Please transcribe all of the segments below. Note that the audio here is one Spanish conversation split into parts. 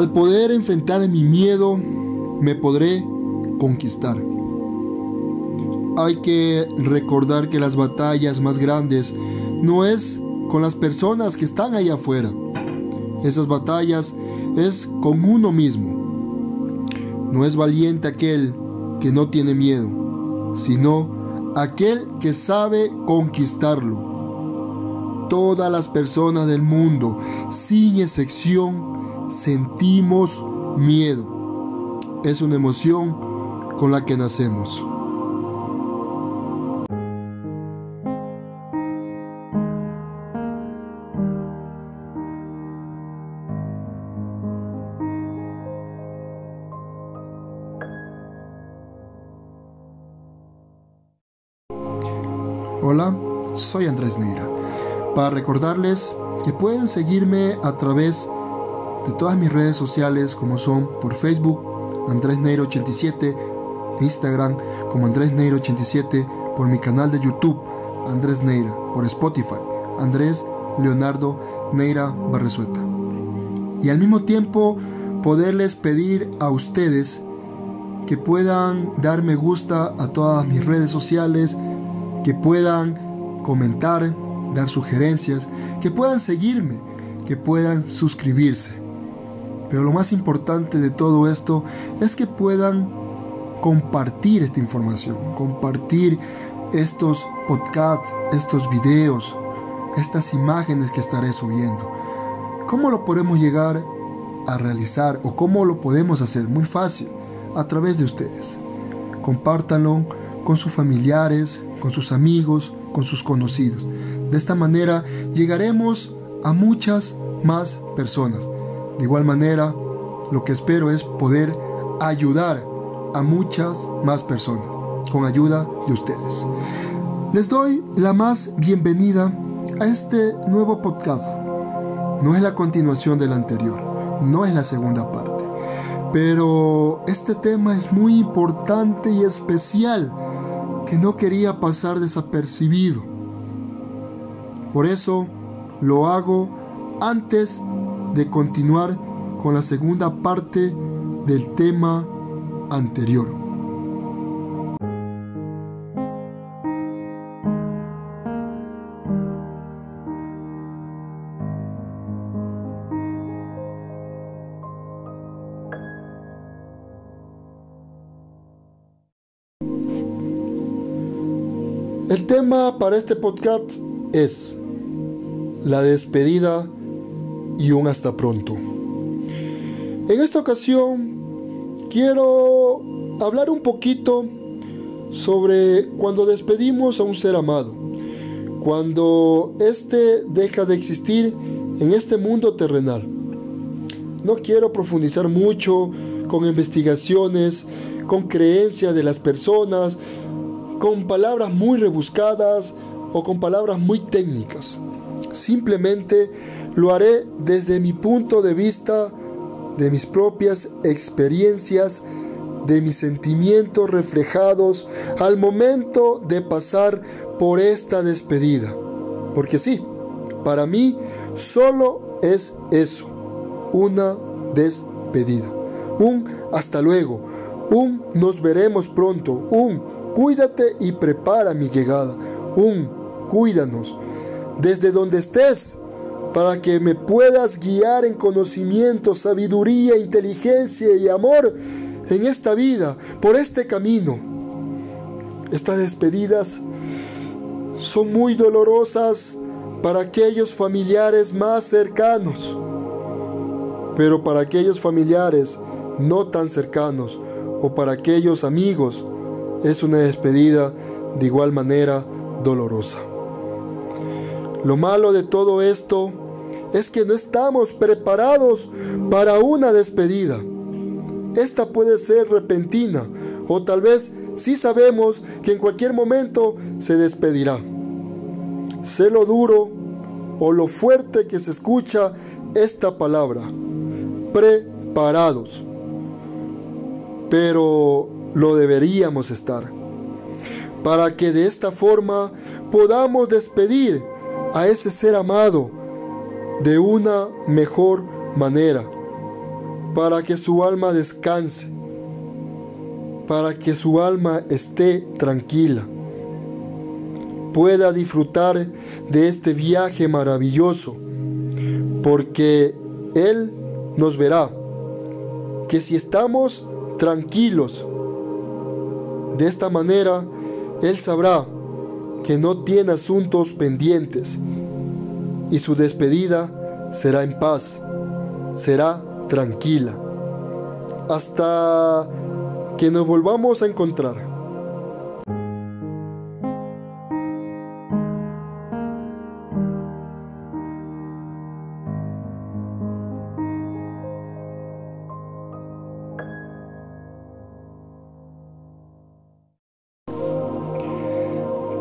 Al poder enfrentar mi miedo, me podré conquistar. Hay que recordar que las batallas más grandes no es con las personas que están ahí afuera. Esas batallas es con uno mismo. No es valiente aquel que no tiene miedo, sino aquel que sabe conquistarlo. Todas las personas del mundo, sin excepción, sentimos miedo. Es una emoción con la que nacemos. Hola, soy Andrés Neira. Para recordarles que pueden seguirme a través de todas mis redes sociales como son por Facebook Andrés Neira 87, Instagram como Andrés Neira 87, por mi canal de YouTube Andrés Neira, por Spotify Andrés Leonardo Neira Barresueta. Y al mismo tiempo poderles pedir a ustedes que puedan dar me gusta a todas mis redes sociales, que puedan comentar, dar sugerencias, que puedan seguirme, que puedan suscribirse. Pero lo más importante de todo esto es que puedan compartir esta información, compartir estos podcasts, estos videos, estas imágenes que estaré subiendo. ¿Cómo lo podemos llegar a realizar o cómo lo podemos hacer? Muy fácil, a través de ustedes. Compártanlo con sus familiares, con sus amigos, con sus conocidos. De esta manera llegaremos a muchas más personas. De igual manera, lo que espero es poder ayudar a muchas más personas con ayuda de ustedes. Les doy la más bienvenida a este nuevo podcast. No es la continuación del anterior, no es la segunda parte, pero este tema es muy importante y especial que no quería pasar desapercibido. Por eso lo hago antes de continuar con la segunda parte del tema anterior. El tema para este podcast es la despedida y un hasta pronto. En esta ocasión quiero hablar un poquito sobre cuando despedimos a un ser amado, cuando éste deja de existir en este mundo terrenal. No quiero profundizar mucho con investigaciones, con creencias de las personas, con palabras muy rebuscadas o con palabras muy técnicas. Simplemente lo haré desde mi punto de vista, de mis propias experiencias, de mis sentimientos reflejados al momento de pasar por esta despedida. Porque sí, para mí solo es eso, una despedida. Un hasta luego, un nos veremos pronto, un Cuídate y prepara mi llegada. Un, cuídanos desde donde estés para que me puedas guiar en conocimiento, sabiduría, inteligencia y amor en esta vida, por este camino. Estas despedidas son muy dolorosas para aquellos familiares más cercanos, pero para aquellos familiares no tan cercanos o para aquellos amigos es una despedida de igual manera dolorosa. Lo malo de todo esto es que no estamos preparados para una despedida. Esta puede ser repentina o tal vez sí sabemos que en cualquier momento se despedirá. Sé lo duro o lo fuerte que se escucha esta palabra. Preparados. Pero lo deberíamos estar, para que de esta forma podamos despedir a ese ser amado de una mejor manera, para que su alma descanse, para que su alma esté tranquila, pueda disfrutar de este viaje maravilloso, porque Él nos verá que si estamos tranquilos, de esta manera, Él sabrá que no tiene asuntos pendientes y su despedida será en paz, será tranquila, hasta que nos volvamos a encontrar.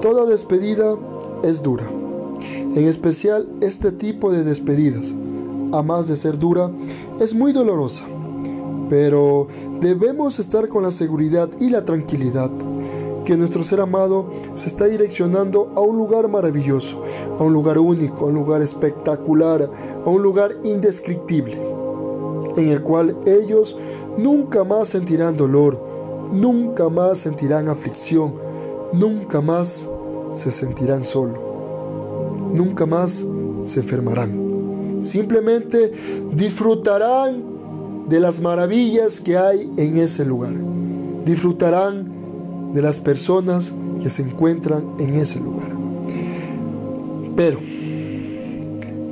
Toda despedida es dura, en especial este tipo de despedidas, a más de ser dura, es muy dolorosa, pero debemos estar con la seguridad y la tranquilidad que nuestro ser amado se está direccionando a un lugar maravilloso, a un lugar único, a un lugar espectacular, a un lugar indescriptible, en el cual ellos nunca más sentirán dolor, nunca más sentirán aflicción, nunca más se sentirán solo. Nunca más se enfermarán. Simplemente disfrutarán de las maravillas que hay en ese lugar. Disfrutarán de las personas que se encuentran en ese lugar. Pero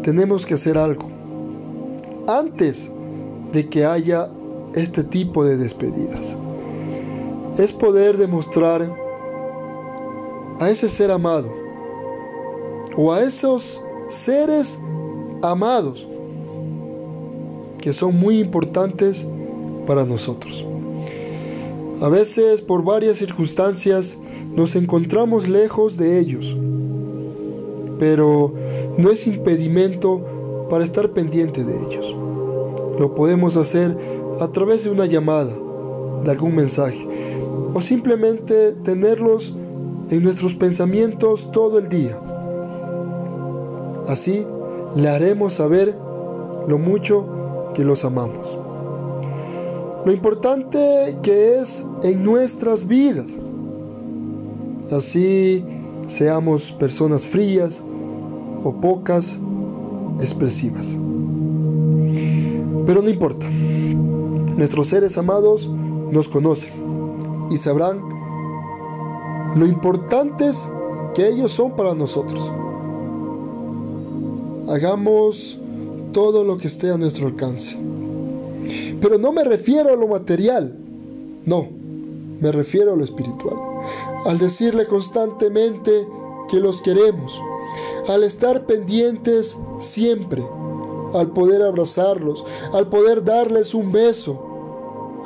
tenemos que hacer algo antes de que haya este tipo de despedidas. Es poder demostrar a ese ser amado o a esos seres amados que son muy importantes para nosotros. A veces por varias circunstancias nos encontramos lejos de ellos, pero no es impedimento para estar pendiente de ellos. Lo podemos hacer a través de una llamada, de algún mensaje, o simplemente tenerlos en nuestros pensamientos todo el día. Así le haremos saber lo mucho que los amamos. Lo importante que es en nuestras vidas. Así seamos personas frías o pocas expresivas. Pero no importa. Nuestros seres amados nos conocen y sabrán lo importantes que ellos son para nosotros. Hagamos todo lo que esté a nuestro alcance. Pero no me refiero a lo material, no, me refiero a lo espiritual. Al decirle constantemente que los queremos, al estar pendientes siempre, al poder abrazarlos, al poder darles un beso,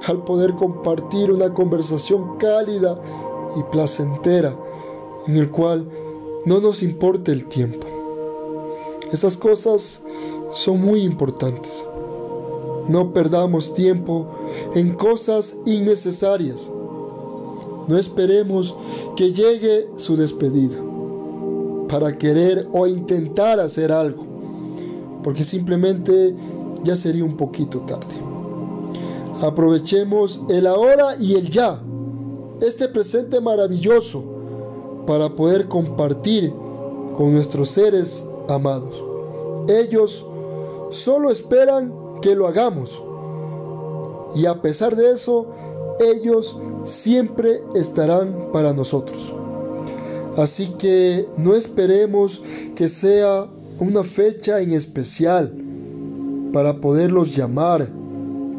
al poder compartir una conversación cálida y placentera en el cual no nos importe el tiempo. Esas cosas son muy importantes. No perdamos tiempo en cosas innecesarias. No esperemos que llegue su despedida para querer o intentar hacer algo, porque simplemente ya sería un poquito tarde. Aprovechemos el ahora y el ya este presente maravilloso para poder compartir con nuestros seres amados. Ellos solo esperan que lo hagamos. Y a pesar de eso, ellos siempre estarán para nosotros. Así que no esperemos que sea una fecha en especial para poderlos llamar,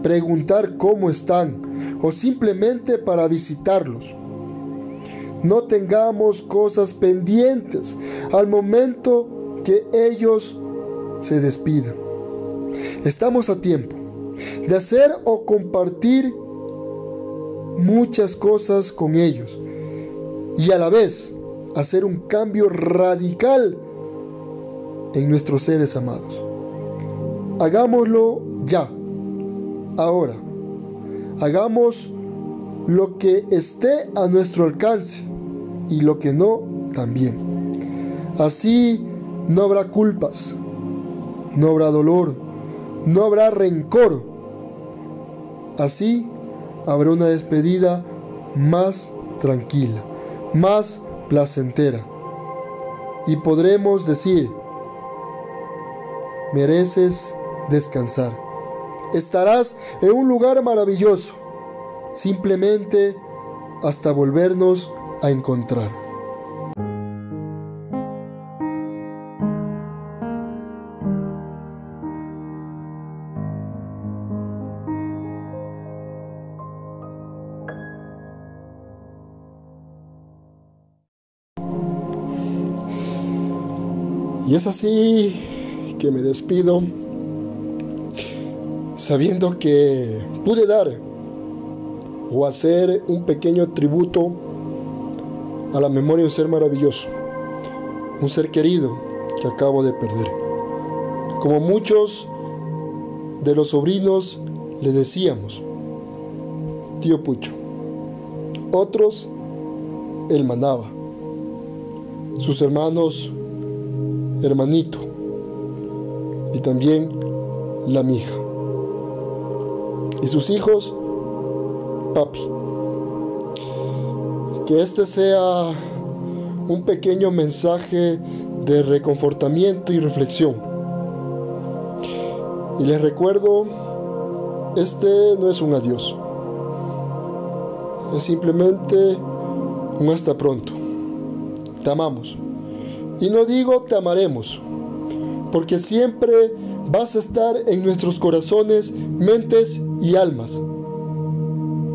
preguntar cómo están, o simplemente para visitarlos. No tengamos cosas pendientes al momento que ellos se despidan. Estamos a tiempo de hacer o compartir muchas cosas con ellos y a la vez hacer un cambio radical en nuestros seres amados. Hagámoslo ya, ahora. Hagamos lo que esté a nuestro alcance y lo que no también. Así no habrá culpas, no habrá dolor, no habrá rencor, Así habrá una despedida más tranquila, más placentera. Y podremos decir, mereces descansar. Estarás en un lugar maravilloso, simplemente hasta volvernos a encontrar. Y es así que me despido sabiendo que pude dar o hacer un pequeño tributo a la memoria de un ser maravilloso, un ser querido que acabo de perder. Como muchos de los sobrinos le decíamos, tío Pucho, otros el manaba, sus hermanos hermanito y también la mija. Y sus hijos, papi. Que este sea un pequeño mensaje de reconfortamiento y reflexión. Y les recuerdo, este no es un adiós. Es simplemente un hasta pronto. Te amamos. Y no digo te amaremos, porque siempre vas a estar en nuestros corazones, mentes y almas.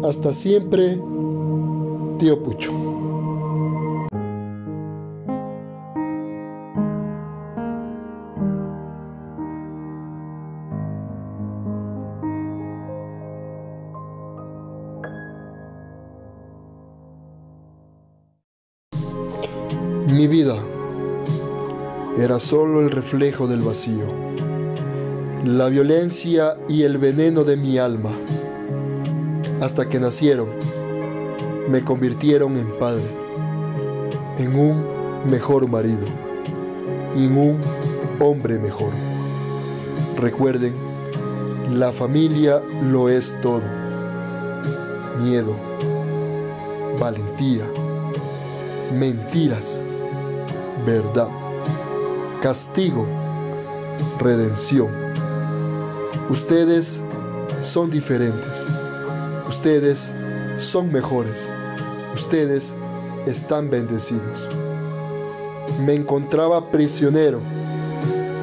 Hasta siempre, tío Pucho. Mi vida era solo el reflejo del vacío, la violencia y el veneno de mi alma. Hasta que nacieron, me convirtieron en padre, en un mejor marido y en un hombre mejor. Recuerden, la familia lo es todo. Miedo, valentía, mentiras, verdad castigo, redención. Ustedes son diferentes. Ustedes son mejores. Ustedes están bendecidos. Me encontraba prisionero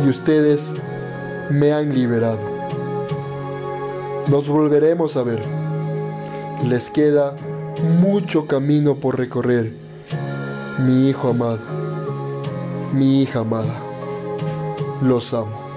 y ustedes me han liberado. Nos volveremos a ver. Les queda mucho camino por recorrer, mi hijo amado, mi hija amada. Los amo.